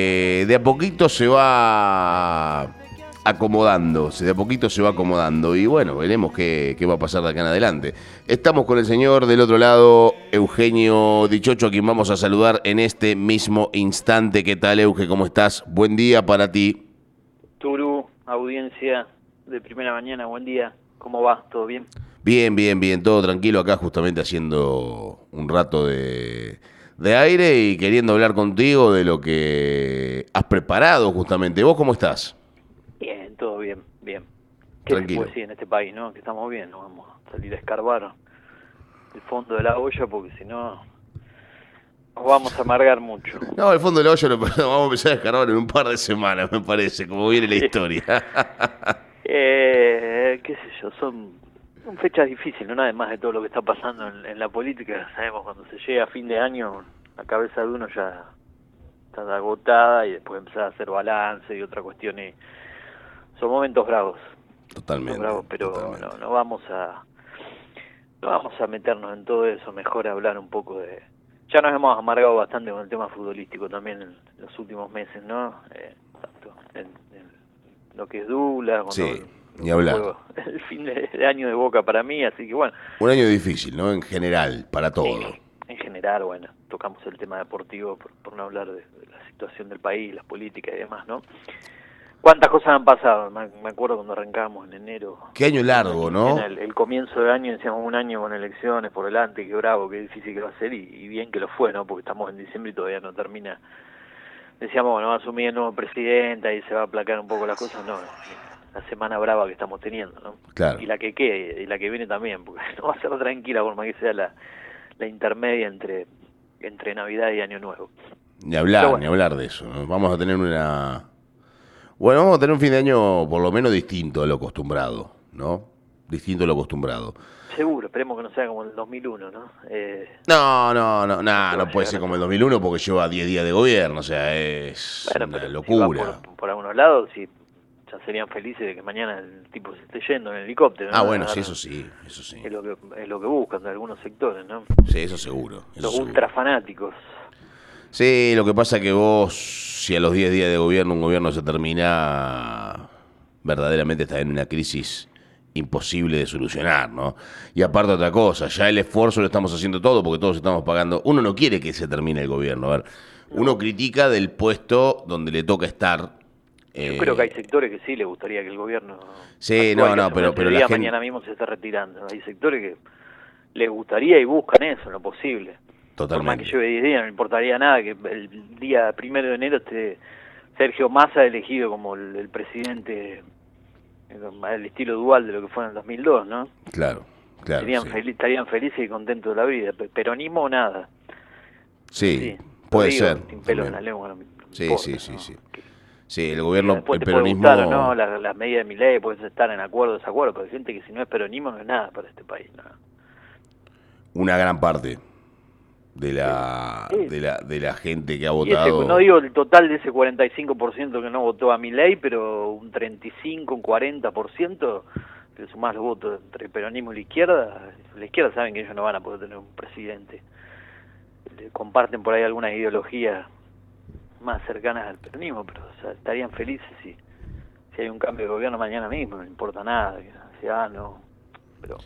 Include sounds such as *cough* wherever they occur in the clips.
eh, de a poquito se va acomodando, de a poquito se va acomodando y bueno, veremos qué, qué va a pasar de acá en adelante. Estamos con el señor del otro lado, Eugenio Dichocho, a quien vamos a saludar en este mismo instante. ¿Qué tal, Euge? ¿Cómo estás? Buen día para ti. Turu, audiencia de primera mañana, buen día. ¿Cómo va? ¿Todo bien? Bien, bien, bien, todo tranquilo acá justamente haciendo un rato de, de aire y queriendo hablar contigo de lo que has preparado justamente. ¿Vos cómo estás? Bien, todo bien, bien. ¿Qué Tranquilo. puede decir en este país, no? Que estamos bien, no vamos a salir a escarbar el fondo de la olla porque si no nos vamos a amargar mucho. *laughs* No, el fondo del hoyo lo *laughs* vamos a empezar a descargar en un par de semanas, me parece, como viene la historia. *laughs* Eh, qué sé yo, son, son fechas difíciles, ¿no? Además de todo lo que está pasando en, en la política, sabemos cuando se llega a fin de año, la cabeza de uno ya está agotada y después empezar a hacer balance y otra cuestión. Y son momentos bravos, Totalmente. bravos, pero totalmente. no, no vamos a no vamos a meternos en todo eso, mejor hablar un poco de... Ya nos hemos amargado bastante con el tema futbolístico también en los últimos meses, ¿no? Eh, tanto en, en lo que es Dula, con Sí, ni hablar. juego, *laughs* el fin de, de año de Boca para mí, así que bueno, Un año difícil, ¿no? En general, para todo. en, en general, bueno, tocamos el tema deportivo por, por no hablar de, de la situación del país, las políticas y demás, ¿no? ¿Cuántas cosas han pasado? Me, me acuerdo cuando arrancamos en enero. Qué año largo, ¿no? En el, el comienzo del año decíamos un año con elecciones por delante, qué bravo, qué difícil que va a ser y, y bien que lo fue, ¿no? Porque estamos en diciembre y todavía no termina. Decíamos, bueno, va a asumir el nuevo presidente y se va a aplacar un poco las cosas, no. La semana brava que estamos teniendo, ¿no? Claro. Y la que quede, y la que viene también, porque *laughs* no va a ser tranquila por más que sea la, la intermedia entre, entre Navidad y Año Nuevo. Ni hablar, bueno. ni hablar de eso. ¿no? Vamos a tener una. Bueno, vamos a tener un fin de año por lo menos distinto a lo acostumbrado, ¿no? Distinto a lo acostumbrado. Seguro, esperemos que no sea como el 2001, ¿no? Eh, No, no, no, nah, no a puede ser como el 2001 porque lleva 10 días de gobierno, o sea, es Bueno, una si locura. por algunos lados, sí, ya serían felices de que mañana el tipo se esté yendo en helicóptero. ¿no? Ah, bueno, sí, eso sí, eso sí. Es lo que, es lo que buscan de algunos sectores, ¿no? Sí, eso seguro. eso Los ultra fanáticos. Sí, lo que pasa es que vos, si a los 10 días de gobierno un gobierno se termina, verdaderamente está en una crisis imposible de solucionar, ¿no? Y aparte otra cosa, ya el esfuerzo lo estamos haciendo todo porque todos estamos pagando. Uno no quiere que se termine el gobierno, a ver, uno critica del puesto donde le toca estar. Eh, Yo creo que hay sectores que sí le gustaría que el gobierno. Sí, no, no, pero- pero la gente- mañana mismo se está retirando. Hay sectores que les gustaría y buscan eso, en lo posible. Por más Totalmente. que lleve 10 días, no importaría nada que el día primero de enero esté Sergio Massa elegido como el, el presidente eh, al estilo dual de lo que fue en el 2002, ¿no? Claro, claro. Serían sí. fel- estarían felices y contentos de la vida. Pe- Peronismo o nada. Sí, puede digo, ser. Sin pelo en la lengua. no me Sí, importa, sí, sí, ¿no? sí. Sí, el gobierno, después el peronismo. gustar o no las las medidas de mi ley, puedes estar en acuerdo o desacuerdo, pero hay gente que si no es peronismo no es nada para este país. ¿no? una gran parte de la, Sí. de la, de la gente que ha Y ese, votado. no digo el total de ese 45% que no votó a mi ley, pero un 35, un 40%, que sumás los votos entre el peronismo y la izquierda, la izquierda saben que ellos no van a poder tener un presidente. Le Comparten por ahí algunas ideologías más cercanas al peronismo, pero o sea, estarían felices si, si hay un cambio de gobierno mañana mismo, no importa nada, que ah, no, pero...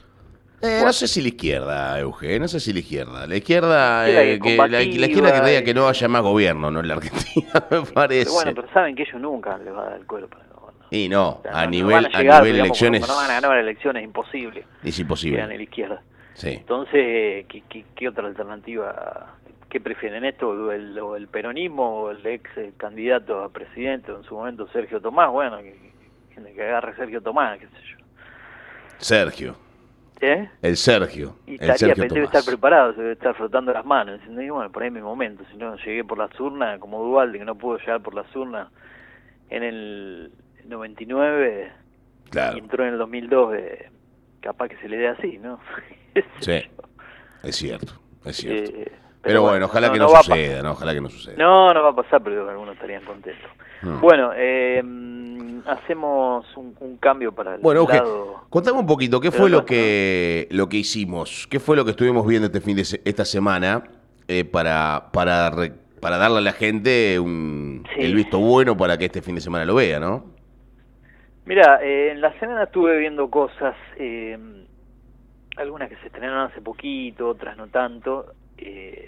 Eh, no sé si la izquierda, Euge, no sé si la izquierda. La izquierda, eh, que que, la, izquierda querría y- que no haya más gobierno, ¿no? En la Argentina, *laughs* me parece. Pero bueno, pero saben que ellos nunca les va a dar el cuero para el gobierno. Y no, O sea, a no- no nivel, van a llegar, nivel elecciones No van a ganar elecciones, es imposible. es Que imposible. la izquierda. Sí. Entonces, ¿qué, qué, qué otra alternativa? ¿Qué prefieren esto? ¿O el, el peronismo o el ex eh, candidato a presidente en su momento, Sergio Tomás? Bueno, que, que, que agarre Sergio Tomás, qué sé yo. Sergio, ¿Eh? el Sergio, Y el estaría, Sergio debe estar preparado, se debe estar frotando las manos, diciendo, y bueno, por ahí es mi momento, si no llegué por las urnas, como Dualde, que no pudo llegar por las urnas en el 99, y Claro, entró en el 2002, eh, capaz que se le dé así, ¿no? *laughs* Sí, *laughs* es cierto, es cierto. Eh, pero, bueno, ojalá que no, suceda, no, ojalá que no suceda. No, no va a pasar, pero algunos estarían contentos. Bueno, eh, hacemos un, un cambio para el Bueno, lado... contame un poquito, ¿qué fue lo que, lo que hicimos? ¿Qué fue lo que estuvimos viendo este fin de se- esta semana eh, para, para, re- para darle a la gente un, Sí. el visto bueno para que este fin de semana lo vea, ¿no? Mira, eh, en la semana estuve viendo cosas, eh, algunas que se estrenaron hace poquito, otras no tanto. Eh,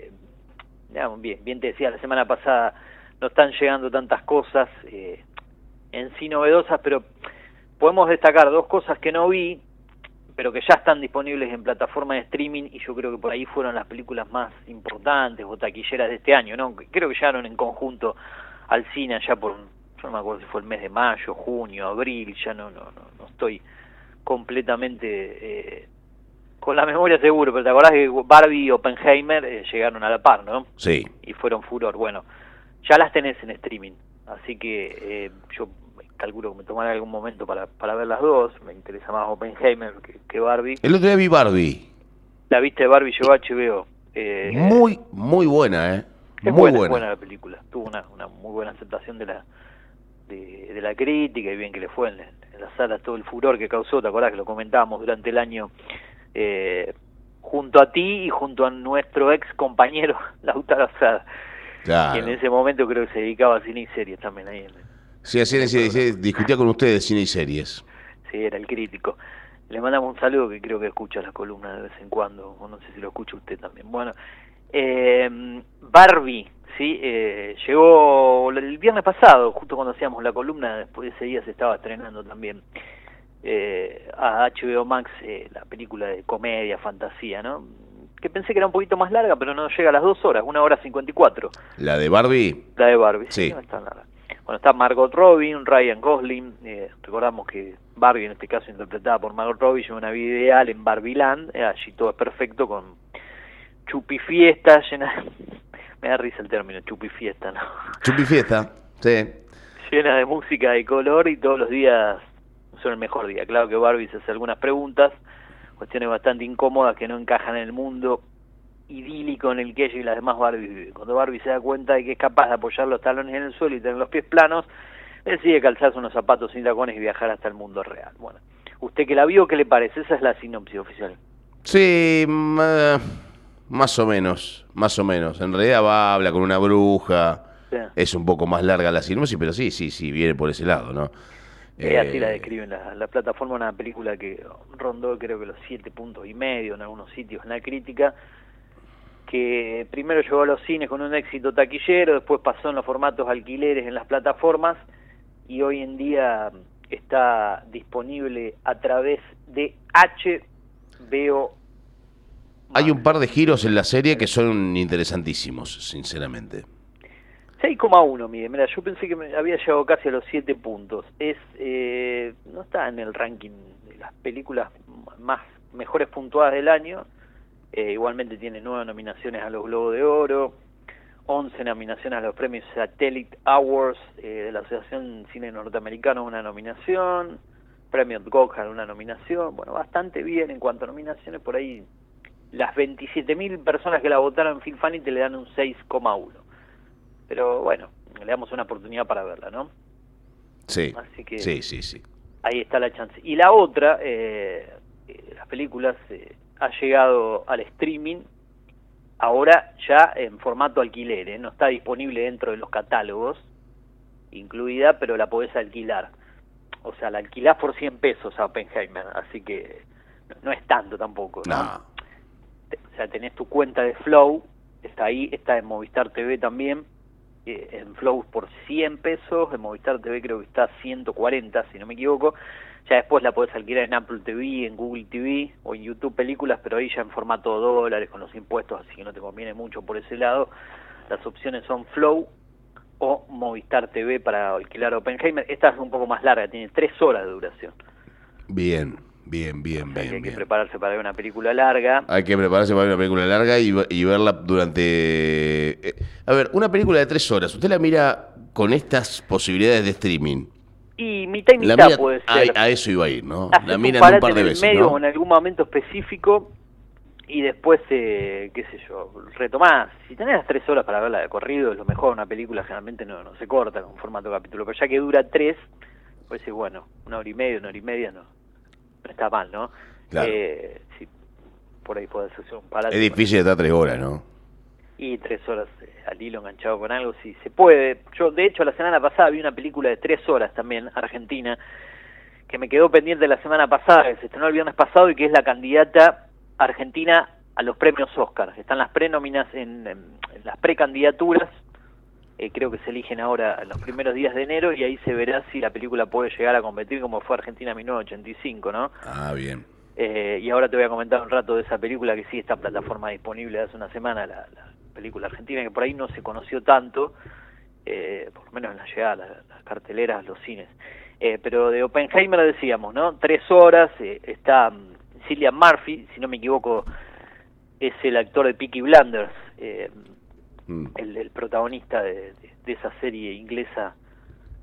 bien, bien te decía, la semana pasada no están llegando tantas cosas eh, en sí novedosas, pero podemos destacar dos cosas que no vi, pero que ya están disponibles en plataforma de streaming y yo creo que por ahí fueron las películas más importantes o taquilleras de este año, ¿no? Creo que llegaron en conjunto al cine allá por, yo no me acuerdo si fue el mes de mayo, junio, abril, ya no, no, no, no estoy completamente eh, con la memoria seguro, pero te acordás que Barbie y Oppenheimer eh, llegaron a la par, ¿no? Sí. y fueron furor. Bueno, ya las tenés en streaming, así que eh, yo calculo que me tomaré algún momento para, para ver las dos. Me interesa más Oppenheimer que, que Barbie. El otro día vi Barbie. La viste de Barbie llegó a HBO. Eh, Muy, muy buena, ¿eh? es muy buena, buena. es buena la película. Tuvo una, una muy buena aceptación de la de, de la crítica y bien que le fue en, en las salas todo el furor que causó. ¿Te acordás que lo comentábamos durante el año? Eh, junto a ti y junto a nuestro ex compañero *laughs* Lautaro Sada, Claro. que en ese momento creo que se dedicaba a cine y series también ahí. en- Sí, así es, sí, sí, discutía con ustedes cine y series. Sí, era el crítico. Le mandamos un saludo que creo que escucha la columna de vez en cuando, o no sé si lo escucha usted también. Bueno, eh, Barbie, sí, eh, llegó el viernes pasado, justo cuando hacíamos la columna, después de ese día se estaba estrenando también eh, a HBO Max eh, la película de comedia, fantasía, ¿no? Que pensé que era un poquito más larga, pero no llega a las dos horas, una hora cincuenta y cuatro. La de Barbie, La de Barbie, Sí. no es tan larga. Bueno, está Margot Robin, Ryan Gosling, eh, recordamos que Barbie en este caso interpretada por Margot Robbie lleva una vida ideal en Barbieland, eh, allí todo es perfecto con chupifiesta llena, *laughs* me da risa el término chupifiesta, ¿no? Chupi Fiesta, sí. *laughs* llena de música de color y todos los días son el mejor día. Claro que Barbie se hace algunas preguntas, cuestiones bastante incómodas que no encajan en el mundo idílico en el que ella y las demás Barbie viven. Cuando Barbie se da cuenta de que es capaz de apoyar los talones en el suelo y tener los pies planos, decide calzarse unos zapatos sin tacones y viajar hasta el mundo real. Bueno, usted que la vio, ¿qué le parece? Esa es la sinopsis oficial. Sí, ma- más o menos, más o menos. En realidad va, habla con una bruja. Sí. Es un poco más larga la sinopsis, pero sí, sí, sí, viene por ese lado, ¿no? Eh, así la describen la, la plataforma, una película que rondó creo que los siete puntos y medio en algunos sitios en la crítica, que primero llegó a los cines con un éxito taquillero, después pasó en los formatos alquileres en las plataformas y hoy en día está disponible a través de HBO. Hay un par de giros en la serie que son interesantísimos, sinceramente. 6,1, mire, mira, yo pensé que me había llegado casi a los 7 puntos. Es eh, no está en el ranking de las películas más mejores puntuadas del año. Eh, igualmente tiene nueve nominaciones a los Globos de Oro, 11 nominaciones a los premios Satellite Awards eh, de la Asociación Cine Norteamericano, una nominación, premio Gohan, una nominación. Bueno, bastante bien en cuanto a nominaciones, por ahí las 27.000 personas que la votaron en Film Fanity le dan un 6,1 pero bueno, le damos una oportunidad para verla, ¿no? Sí, Así que- sí, sí, sí. Ahí está la chance. Y la otra, eh, eh, las películas, eh, ha llegado al streaming, ahora ya en formato alquiler, ¿eh? no está disponible dentro de los catálogos, incluida, pero la podés alquilar. O sea, la alquilás por 100 pesos a Oppenheimer, así que no, no es tanto tampoco, ¿no? No. O sea, tenés tu cuenta de Flow, está ahí, está en Movistar TV también, en Flow por 100 pesos, en Movistar TV creo que está 140, si no me equivoco, ya después la podés alquilar en Apple TV, en Google TV o en YouTube Películas, pero ahí ya en formato dólares con los impuestos, así que no te conviene mucho por ese lado. Las opciones son Flow o Movistar TV para alquilar Oppenheimer. Esta es un poco más larga, tiene tres horas de duración. Bien, bien, bien, O sea que bien, hay que prepararse para ver una película larga. Hay que prepararse para ver una película larga y, y verla durante... eh, a ver, una película de tres horas, ¿usted la mira con estas posibilidades de streaming? Y mitad y La mitad mira- puede ser. a eso iba a ir, ¿no? La miran un par de en veces, medio ¿no? en algún momento específico y después, eh, qué sé yo, retomás. Si tenés las tres horas para verla de corrido, es lo mejor. Una película generalmente no, no se corta con formato capítulo, pero ya que dura tres, pues bueno, una hora y media, una hora y media no, no está mal, ¿no? Claro. Eh, por ahí podés hacer un parate. Es difícil estar tres horas, ¿no? Y tres horas eh, al hilo enganchado con algo, si se puede. Yo, de hecho, la semana pasada vi una película de tres horas también, argentina, que me quedó pendiente la semana pasada, que se estrenó el viernes pasado y que es la candidata argentina a los premios Oscar. Están las prenóminas en, en, en las precandidaturas, eh, creo que se eligen ahora los primeros días de enero y ahí se verá si la película puede llegar a competir como fue Argentina 1985, ¿no? Ah, bien. Eh, y ahora te voy a comentar un rato de esa película que sí está en plataforma disponible hace una semana, la, la película argentina, que por ahí no se conoció tanto, eh, por lo menos en la llegada, las la carteleras, los cines. Eh, pero de Oppenheimer decíamos, ¿no? Tres horas, eh, está um, Cillian Murphy, si no me equivoco, es el actor de Peaky Blinders, eh, mm. el, el, protagonista de, de, de, esa serie inglesa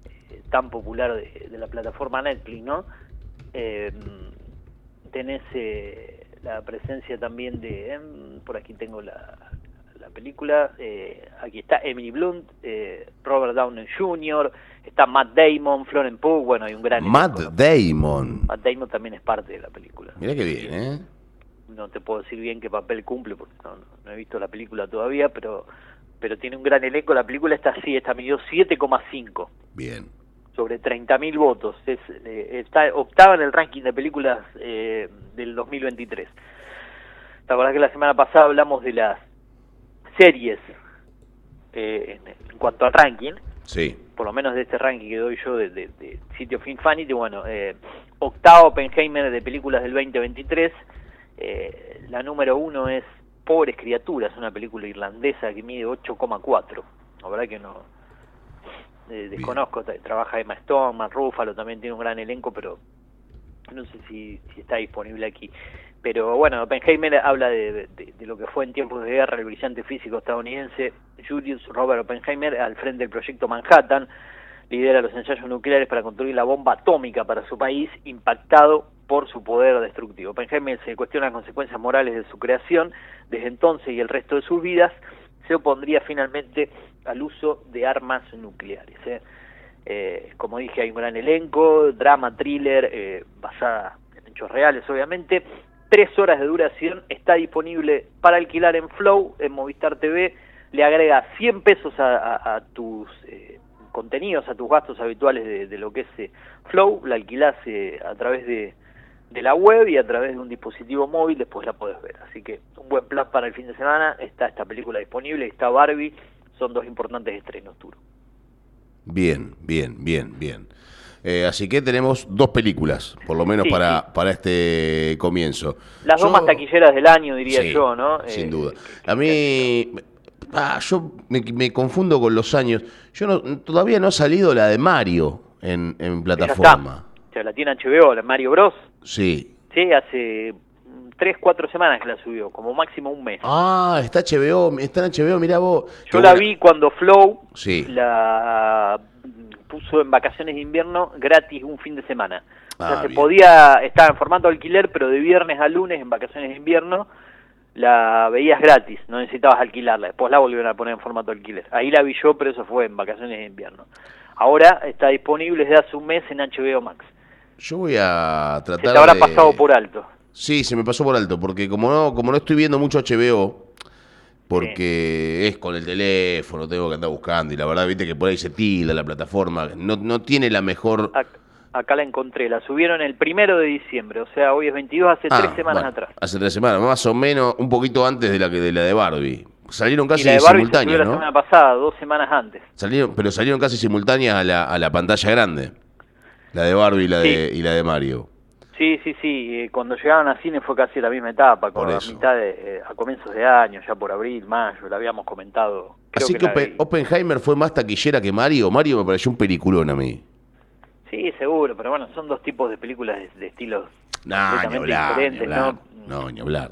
eh, tan popular de, de, la plataforma Netflix, ¿no? Eh, tenés eh, la presencia también de, em, por aquí tengo la, la película, eh, aquí está Emily Blunt, eh, Robert Downey Jr., está Matt Damon, Florence Pugh, bueno, hay un gran Matt elenco, Damon. Matt Damon también es parte de la película. Mira qué bien, ¿eh? No te puedo decir bien qué papel cumple porque no, no he visto la película todavía, pero pero tiene un gran elenco. La película está así, está midió 7,5. Bien. Sobre 30.000 votos. Es, eh, está octava en el ranking de películas eh, del 2023. La verdad que la semana pasada hablamos de las series eh, en, en, cuanto al ranking. Sí. Por lo menos de este ranking que doy yo de, de, de sitio Finfanity. Bueno, eh, octavo Oppenheimer de películas del 2023. Eh, la número uno es Pobres Criaturas, una película irlandesa que mide 8,4. La verdad que no eh, desconozco, trabaja Emma Stone, Matt Ruffalo también tiene un gran elenco, pero no sé si, si está disponible aquí. Pero bueno, Oppenheimer habla de, de, de, lo que fue en tiempos de guerra el brillante físico estadounidense Julius Robert Oppenheimer al frente del proyecto Manhattan, lidera los ensayos nucleares para construir la bomba atómica para su país, impactado por su poder destructivo. Oppenheimer se cuestiona las consecuencias morales de su creación, desde entonces y el resto de sus vidas se opondría finalmente al uso de armas nucleares. ¿eh? Eh, como dije, hay un gran elenco, drama, thriller, eh, basada en hechos reales, obviamente. Tres horas de duración, está disponible para alquilar en Flow, en Movistar TV. Le agrega 100 pesos a, a, a tus eh, contenidos, a tus gastos habituales de, de lo que es eh, Flow. La alquilás eh, a través de, de la web y a través de un dispositivo móvil después la podés ver. Así que un buen plan para el fin de semana. Está esta película disponible, está Barbie. Son dos importantes estrenos, Turo. Bien, bien, bien, bien. Eh, así que tenemos dos películas, por lo menos sí, para, sí. para este comienzo. Las yo, dos más taquilleras del año, diría sí, yo, ¿no? Sin eh, duda. A mí, ah, yo me, me, confundo con los años. Yo no, todavía no ha salido la de Mario en, en plataforma. La tiene HBO, la Mario Bros. Sí. Sí, hace tres, cuatro semanas que la subió, como máximo un mes. Ah, está HBO, está en HBO, mirá vos. Yo la buena. vi cuando Flow sí. la puso en vacaciones de invierno gratis un fin de semana. Ah, o sea, se bien. podía, estaba en formato alquiler, pero de viernes a lunes en vacaciones de invierno la veías gratis, no necesitabas alquilarla. Después la volvieron a poner en formato alquiler. Ahí la vi yo, pero eso fue en vacaciones de invierno. Ahora está disponible desde hace un mes en HBO Max. Yo voy a tratar Se te habrá de... pasado por alto. Sí, se me pasó por alto, porque como no, como no estoy viendo mucho HBO, porque sí. es con el teléfono, tengo que andar buscando, y la verdad, viste que por ahí se tilda la plataforma, no, no tiene la mejor... Acá, la encontré, la subieron el primero de diciembre, o sea, hoy es 22, hace ah, tres semanas bueno, atrás. Hace tres semanas, más o menos, un poquito antes de la que de la de Barbie. Salieron casi y la de Barbie simultáneas, ¿no? la semana pasada, dos semanas antes. Salieron, pero salieron casi simultáneas a la, a la pantalla grande. La de Barbie y la, sí. de, y la de Mario. Sí, sí, sí. Eh, cuando llegaron a cine fue casi la misma etapa, con la mitad de, eh, a comienzos de año, ya por abril, mayo, lo habíamos comentado. Creo Así que, que Oppenheimer fue más taquillera que Mario. Mario me pareció un peliculón a mí. Sí, seguro, pero bueno, son dos tipos de películas de, de estilos nah, completamente hablar, diferentes, hablar, ¿no? No, ni hablar.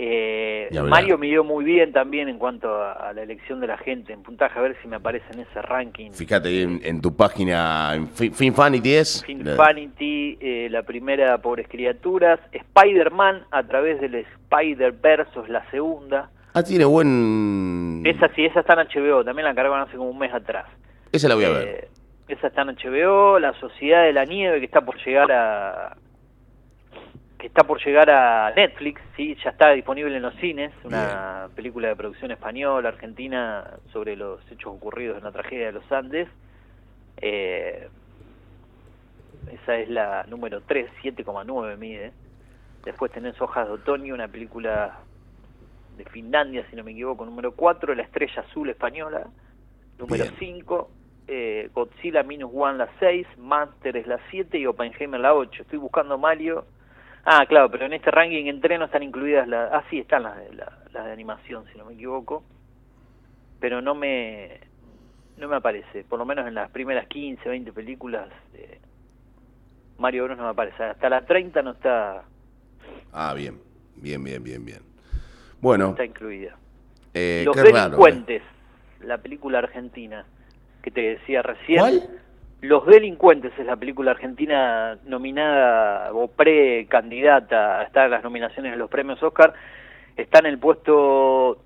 Eh, Mario midió muy bien también en cuanto a, a, la elección de la gente en puntaje, a ver si me aparece en ese ranking. Fíjate en, en tu página, en Finfanity es. Finfanity, eh, la primera Pobres Criaturas, Spider-Man a través del Spider-Verse, la segunda. Ah, tiene buen... Esa sí, esa está en HBO, también la cargaron hace como un mes atrás. Esa la voy a ver. Eh, esa está en HBO, La Sociedad de la Nieve, que está por llegar a, que está por llegar a Netflix, sí, ya está disponible en los cines, una película de producción española, argentina, sobre los hechos ocurridos en la tragedia de los Andes. Eh, esa es la número 3, 7,9 mide. Después tenés Hojas de Otoño, una película de Finlandia, si no me equivoco, número 4, La Estrella Azul Española, número 5, eh, Godzilla Minus One la 6, Master es la 7 y Oppenheimer la 8. Estoy buscando Mario. Ah, claro, pero en este ranking entre no están incluidas las... Ah, sí, están las de, las de animación, si no me equivoco. Pero no me no me aparece, por lo menos en las primeras 15, 20 películas, eh, Mario Bros no me aparece. Hasta las 30 no está... Ah, bien, bien, bien, bien, bien. Bueno. está incluida. Eh, Los Delincuentes, la película argentina que te decía recién. ¿Cuál? Los Delincuentes es la película argentina nominada o pre-candidata a estar en las nominaciones de los premios Oscar. Está en el puesto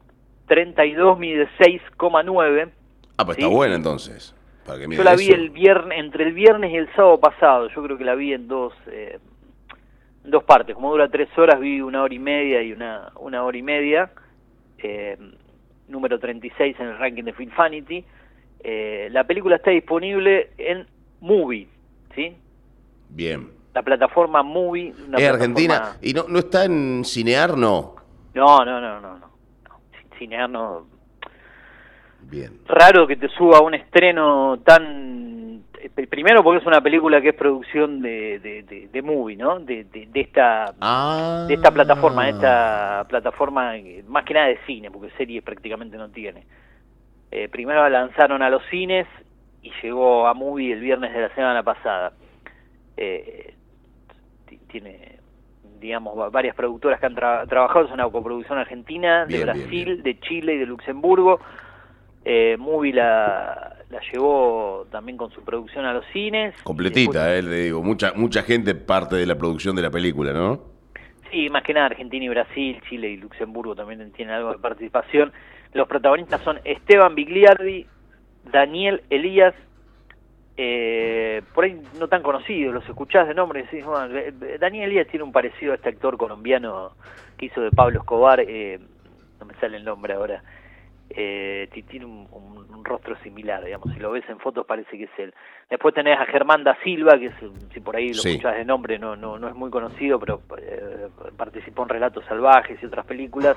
32, mide 6,9. Ah, pues está buena entonces. Para que Yo la vi el viernes, entre el viernes y el sábado pasado. Yo creo que la vi en dos, eh, dos partes. Como dura tres horas, vi una hora y media y una, una hora y media. Eh, número 36 en el ranking de Finfanity. Eh, la película está disponible en Movie, ¿sí? Bien. La plataforma Movie. Una ¿Es argentina? ¿Y no, no está en Cinear, no? No, no, no, no. no. Cinear no... Bien. Raro que te suba un estreno tan... Eh, primero porque es una película que es producción de, de, de, Movie, ¿no? De, de, esta ah. de esta plataforma, de esta plataforma más que nada de cine, porque serie prácticamente no tiene. Eh, primero la lanzaron a los cines y llegó a Movie el viernes de la semana pasada. Eh, tiene, digamos, varias productoras que han trabajado, es una coproducción argentina, de Brasil, de Chile y de Luxemburgo. Eh, Movie la, la llevó también con su producción a los cines. Completita, eh, le digo, mucha, mucha gente parte de la producción de la película, ¿no? Sí, más que nada Argentina y Brasil, Chile y Luxemburgo también tienen algo de participación. Los protagonistas son Esteban Bigliardi, Daniel Elías, eh, por ahí no tan conocidos, los escuchás de nombre y decís, bueno, Daniel Elías tiene un parecido a este actor colombiano que hizo de Pablo Escobar, eh, no me sale el nombre ahora, eh, tiene un, un, rostro similar, digamos, si lo ves en fotos parece que es él. Después tenés a Germán da Silva, que es, si por ahí lo escuchás de nombre no, no, no es muy conocido, pero eh, participó en Relatos Salvajes y otras películas.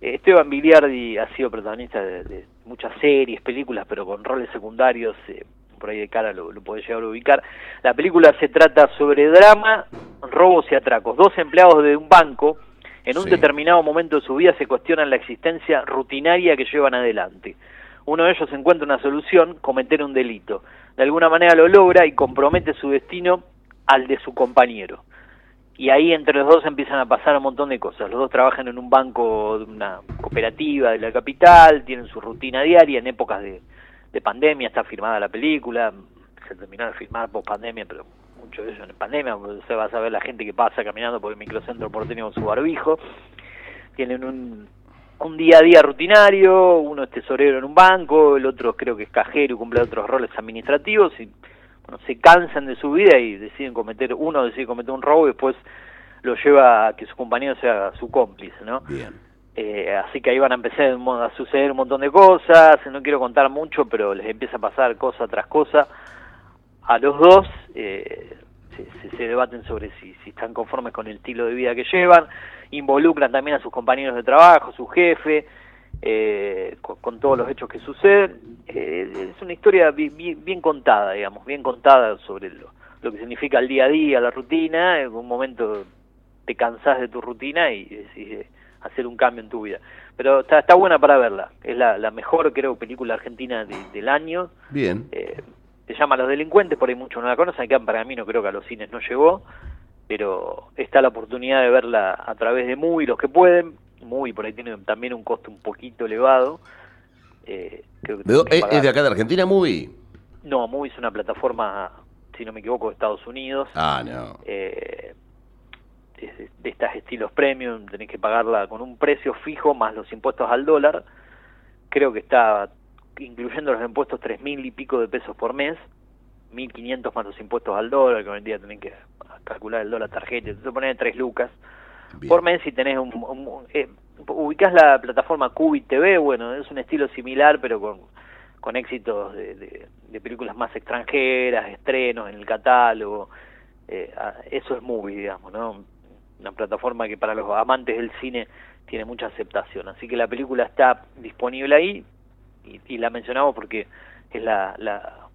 Eh, Esteban Biliardi ha sido protagonista de, muchas series, películas, pero con roles secundarios, eh, por ahí de cara lo, lo podés llegar a ubicar. La película se trata sobre drama, robos y atracos. Dos empleados de un banco, en un determinado momento de su vida, se cuestionan la existencia rutinaria que llevan adelante. Uno de ellos encuentra una solución, cometer un delito. De alguna manera lo logra y compromete su destino al de su compañero y ahí entre los dos empiezan a pasar un montón de cosas. Los dos trabajan en un banco, de una cooperativa de la capital, tienen su rutina diaria en épocas de, de pandemia, está firmada la película, se terminó de filmar post pandemia, pero mucho de eso en pandemia, se va a saber la gente que pasa caminando por el microcentro porteño con su barbijo. Tienen un, un día a día rutinario, uno es tesorero en un banco, el otro creo que es cajero y cumple otros roles administrativos y se cansan de su vida y deciden cometer, uno decide cometer un robo y después lo lleva a que su compañero sea su cómplice, ¿no? Bien. Eh, así que ahí van a empezar a suceder un montón de cosas, no quiero contar mucho, pero les empieza a pasar cosa tras cosa. A los dos eh, se, se, debaten sobre si, si están conformes con el estilo de vida que llevan, involucran también a sus compañeros de trabajo, su jefe, eh, con, todos los hechos que suceden. Eh, es una historia bien, bien, contada, digamos, bien contada sobre lo, lo, que significa el día a día, la rutina. En un momento te cansás de tu rutina y decís hacer un cambio en tu vida. Pero está, está buena para verla. Es la, la mejor, creo, película argentina del año. Bien. Eh, se llama Los Delincuentes, por ahí muchos no la conocen. Acá para mí no creo que a los cines no llegó. Pero está la oportunidad de verla a través de Movie, los que pueden muy, por ahí tiene también un costo un poquito elevado. Eh, creo que ¿Es, ¿Es de acá de Argentina, Movie? No, Movie es una plataforma, si no me equivoco, de Estados Unidos. Ah, no. Eh, de, de estas estilos premium, tenés que pagarla con un precio fijo más los impuestos al dólar. Creo que está, incluyendo los impuestos, tres mil y pico de pesos por mes. 1.500 más los impuestos al dólar, que hoy en día tienen que calcular el dólar tarjeta, entonces pones 3 lucas por mes y tenés un... Eh, ubicás la plataforma Cubi TV, bueno, es un estilo similar, pero con, con éxitos de, de, películas más extranjeras, estrenos en el catálogo, eh, eso es Movie, digamos, ¿no? Una plataforma que para los amantes del cine tiene mucha aceptación, así que la película está disponible ahí y, y la mencionamos porque es la, la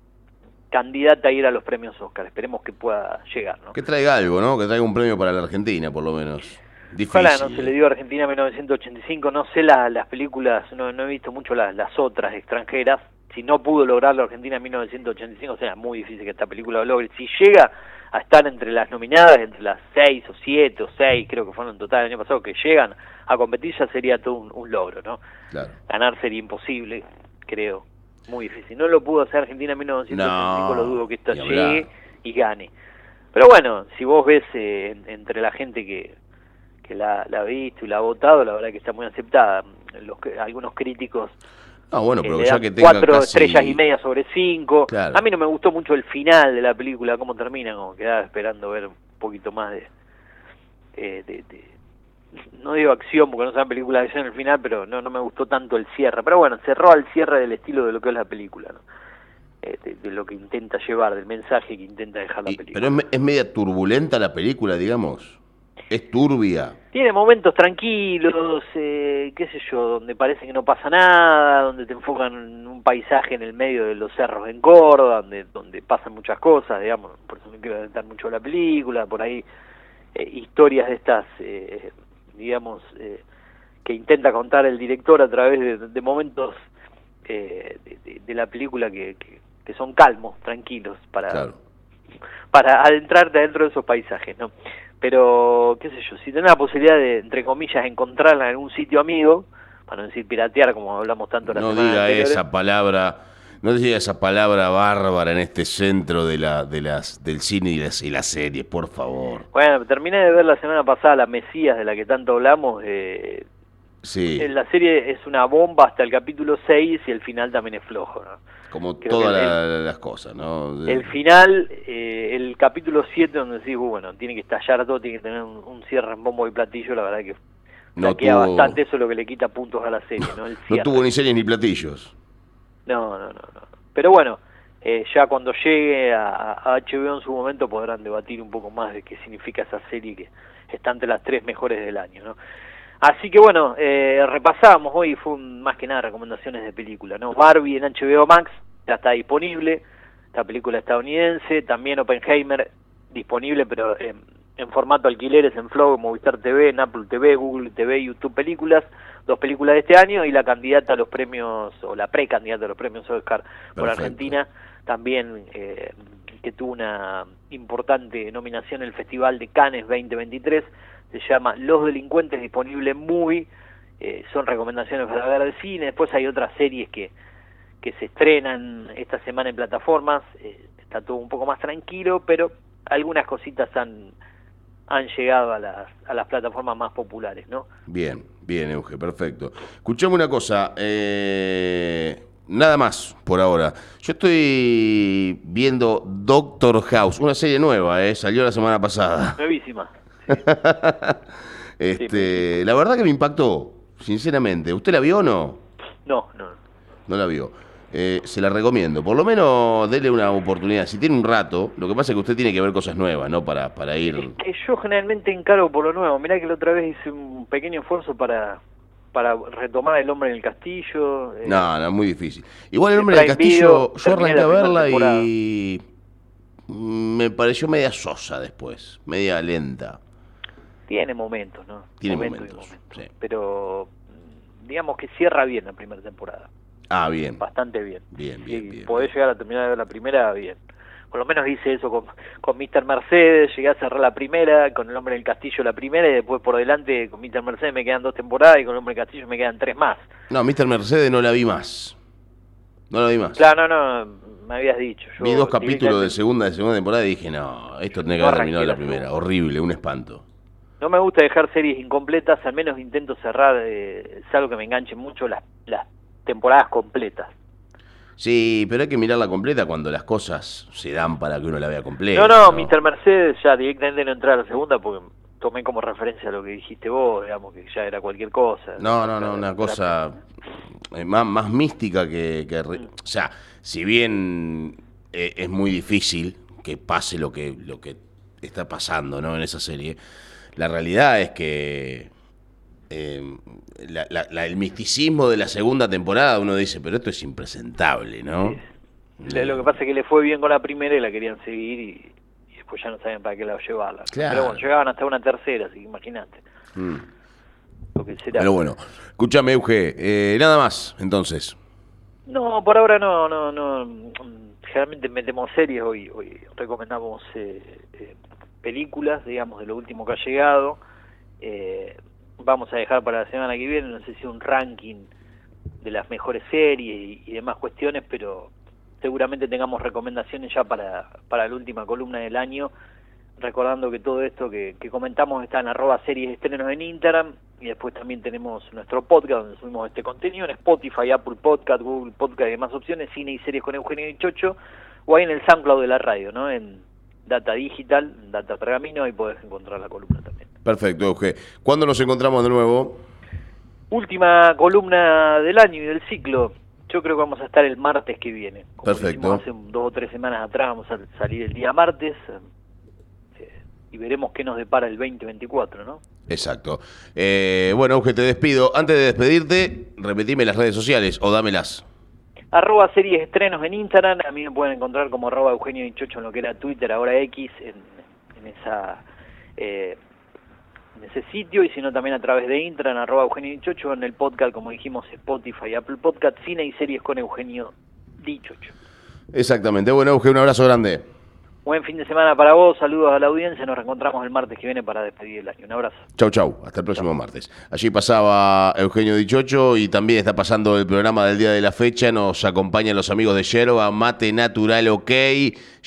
candidata a ir a los premios Oscar. Esperemos que pueda llegar, ¿no? Que traiga algo, ¿no? Que traiga un premio para la Argentina, por lo menos. Difícil. Ojalá no se le dio a Argentina 1985. No sé las películas, no, he visto mucho las, las otras extranjeras. Si no pudo lograrlo Argentina en 1985, o sea, muy difícil que esta película lo logre. Si llega a estar entre las nominadas, entre las seis o siete o seis, creo que fueron en total el año pasado, que llegan a competir, ya sería todo un, logro, ¿no? Claro. Ganar sería imposible, creo muy difícil. No lo pudo hacer Argentina en 1985, lo dudo que esto llegue y gane. Pero bueno, si vos ves eh, entre la gente que, que la, la ha visto y la ha votado, la verdad que está muy aceptada. Los, algunos críticos Ah, bueno, pero ya que tenga cuatro estrellas y media sobre cinco. A mí no me gustó mucho el final de la película, cómo termina, como quedaba esperando ver un poquito más de, eh, de, de, no digo acción porque no son películas de acción en el final, pero no, no me gustó tanto el cierre. Pero bueno, cerró al cierre del estilo de lo que es la película, ¿no? Eh, de, lo que intenta llevar, del mensaje que intenta dejar la película. Pero es, media turbulenta la película, digamos. Es turbia. Tiene momentos tranquilos, eh, qué sé yo, donde parece que no pasa nada, donde te enfocan en un paisaje en el medio de los cerros en Córdoba, donde, donde pasan muchas cosas, digamos, por eso no quiero adelantar mucho la película, por ahí eh, historias de estas eh, digamos, eh, que intenta contar el director a través de, momentos eh, de, la película que, que, son calmos, tranquilos, para, para adentrarte dentro de esos paisajes, ¿no? Pero, qué sé yo, si tenés la posibilidad de, entre comillas, encontrarla en algún sitio amigo, para no decir piratear, como hablamos tanto la no diga esa palabra no decía esa palabra bárbara en este centro de la, de las, del cine y las, y las series, por favor. Bueno, terminé de ver la semana pasada la Mesías de la que tanto hablamos. Eh, sí. La serie es una bomba hasta el capítulo 6 y el final también es flojo. ¿no? Como todas las cosas, ¿no? El final, eh, el capítulo 7 donde decís, bueno, tiene que estallar todo, tiene que tener un, cierre en bombo y platillo, la verdad que no queda bastante, eso es lo que le quita puntos a la serie, ¿no? *laughs* no tuvo ni series ni platillos. No, no, no, no. Pero bueno, eh, ya cuando llegue a, HBO en su momento podrán debatir un poco más de qué significa esa serie que está entre las tres mejores del año, ¿no? Así que bueno, eh, repasamos hoy, fue más que nada recomendaciones de película, ¿no? Barbie en HBO Max ya está disponible, esta película estadounidense, también Oppenheimer disponible, pero en, en formato alquileres en Flow, Movistar TV, en Apple TV, Google TV, YouTube Películas, dos películas de este año y la candidata a los premios, o la precandidata a los premios Oscar por Argentina, también eh, que tuvo una importante nominación en el Festival de Cannes 2023, se llama Los Delincuentes, disponible en Movie, eh, son recomendaciones para ver de cine, después hay otras series que, que se estrenan esta semana en plataformas, eh, está todo un poco más tranquilo, pero algunas cositas han han llegado a las, a las plataformas más populares, ¿no? Bien, bien, Euge, perfecto. Escuchame una cosa, eh, nada más por ahora. Yo estoy viendo Doctor House, una serie nueva, ¿eh? salió la semana pasada. *laughs* Nuevísima. este, la verdad que me impactó, sinceramente. ¿Usted la vio o no? No, no. No la vio. Eh, se la recomiendo. Por lo menos dele una oportunidad. Si tiene un rato, lo que pasa es que usted tiene que ver cosas nuevas, ¿no? Para, para ir. que yo generalmente encargo por lo nuevo. Mirá que la otra vez hice un pequeño esfuerzo para para retomar El Hombre en el Castillo. Eh, no, no, muy difícil. Igual El Hombre en el Castillo, yo arranqué a verla y me pareció media sosa después, media lenta. Tiene momentos, ¿no? Tiene momentos, Pero digamos que cierra bien la primera temporada. Ah, bien. Bastante bien. Bien, bien, bien. Podés llegar a terminar de ver la primera, bien. Por lo menos hice eso con, con Mr. Mercedes, llegué a cerrar la primera, con El Hombre del Castillo la primera, y después por delante con Mr. Mercedes me quedan dos temporadas y con El Hombre del Castillo me quedan tres más. No, Mr. Mercedes no la vi más. No la vi más. Claro, no, no, me habías dicho. Yo vi dos capítulos de segunda de segunda temporada y dije, no, esto tiene que haber terminado la primera. Horrible, un espanto. No me gusta dejar series incompletas, al menos intento cerrar, eh, es algo que me enganche mucho, las, las temporadas completas. Sí, pero hay que mirarla completa cuando las cosas se dan para que uno la vea completa. No, no, Mr. Mercedes ya directamente no entra a la segunda porque tomé como referencia lo que dijiste vos, digamos, que ya era cualquier cosa. No, no, no, una cosa eh, más, más mística que... que o sea, si bien eh, es muy difícil que pase lo que, lo que está pasando ¿no? en esa serie, la realidad es que eh, el misticismo de la segunda temporada, uno dice, pero esto es impresentable, ¿no? Lo que pasa es que le fue bien con la primera y la querían seguir y, después ya no sabían para qué la llevarla. Pero bueno, llegaban hasta una tercera, así que imagínate. Mm. Pero bueno, escúchame, Euge, eh, nada más, entonces. No, por ahora no, no, no. Generalmente metemos series, hoy, hoy recomendamos eh, eh, películas, digamos, de lo último que ha llegado. Eh, vamos a dejar para la semana que viene, no sé si un ranking de las mejores series y, demás cuestiones, pero seguramente tengamos recomendaciones ya para, para la última columna del año, recordando que todo esto que, comentamos está en arroba series estrenos en Instagram y después también tenemos nuestro podcast donde subimos este contenido en Spotify, Apple Podcast, Google Podcast y demás opciones, cine y series con Eugenio Dichocho, o ahí en el SoundCloud de la radio, ¿no? En Data Digital, Data Pergamino, ahí podés encontrar la columna también. Perfecto, Euge. ¿Cuándo nos encontramos de nuevo? Última columna del año y del ciclo. Yo creo que vamos a estar el martes que viene. Perfecto. Hace dos o tres semanas atrás vamos a salir el día martes eh, y veremos qué nos depara el 2024, ¿no? Exacto. Eh, bueno, Euge, te despido. Antes de despedirte, repetime las redes sociales o dámelas. Arroba series estrenos en Instagram. A mí me pueden encontrar como arroba Eugenio Dichocho en lo que era Twitter, ahora X, en, en esa... Eh, ese sitio y sino también a través de Intran, arroba Eugenio Dichocho, en el podcast, como dijimos, Spotify, Apple Podcast, Cine y Series con Eugenio Dichocho. Exactamente. Bueno, Eugenio, un abrazo grande. Buen fin de semana para vos, saludos a la audiencia, nos reencontramos el martes que viene para despedir el año. Un abrazo. Chau, chau, hasta el próximo martes. Allí pasaba Eugenio Dichocho y también está pasando el programa del día de la fecha, nos acompañan los amigos de Yerba Mate Natural OK,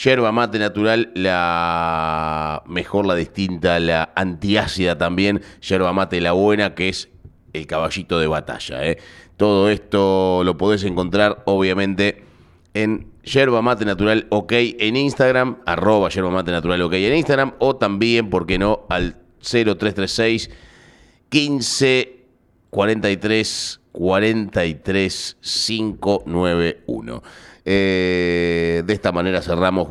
Yerba Mate Natural, la mejor, la distinta, la antiácida también, Yerba Mate la buena, que es el caballito de batalla. ¿eh? Todo esto lo podés encontrar obviamente en Yerba Mate Natural OK en Instagram, arroba Yerba Mate Natural OK en Instagram, o también, ¿por qué no?, al 0336 15 43 43 591. de esta manera cerramos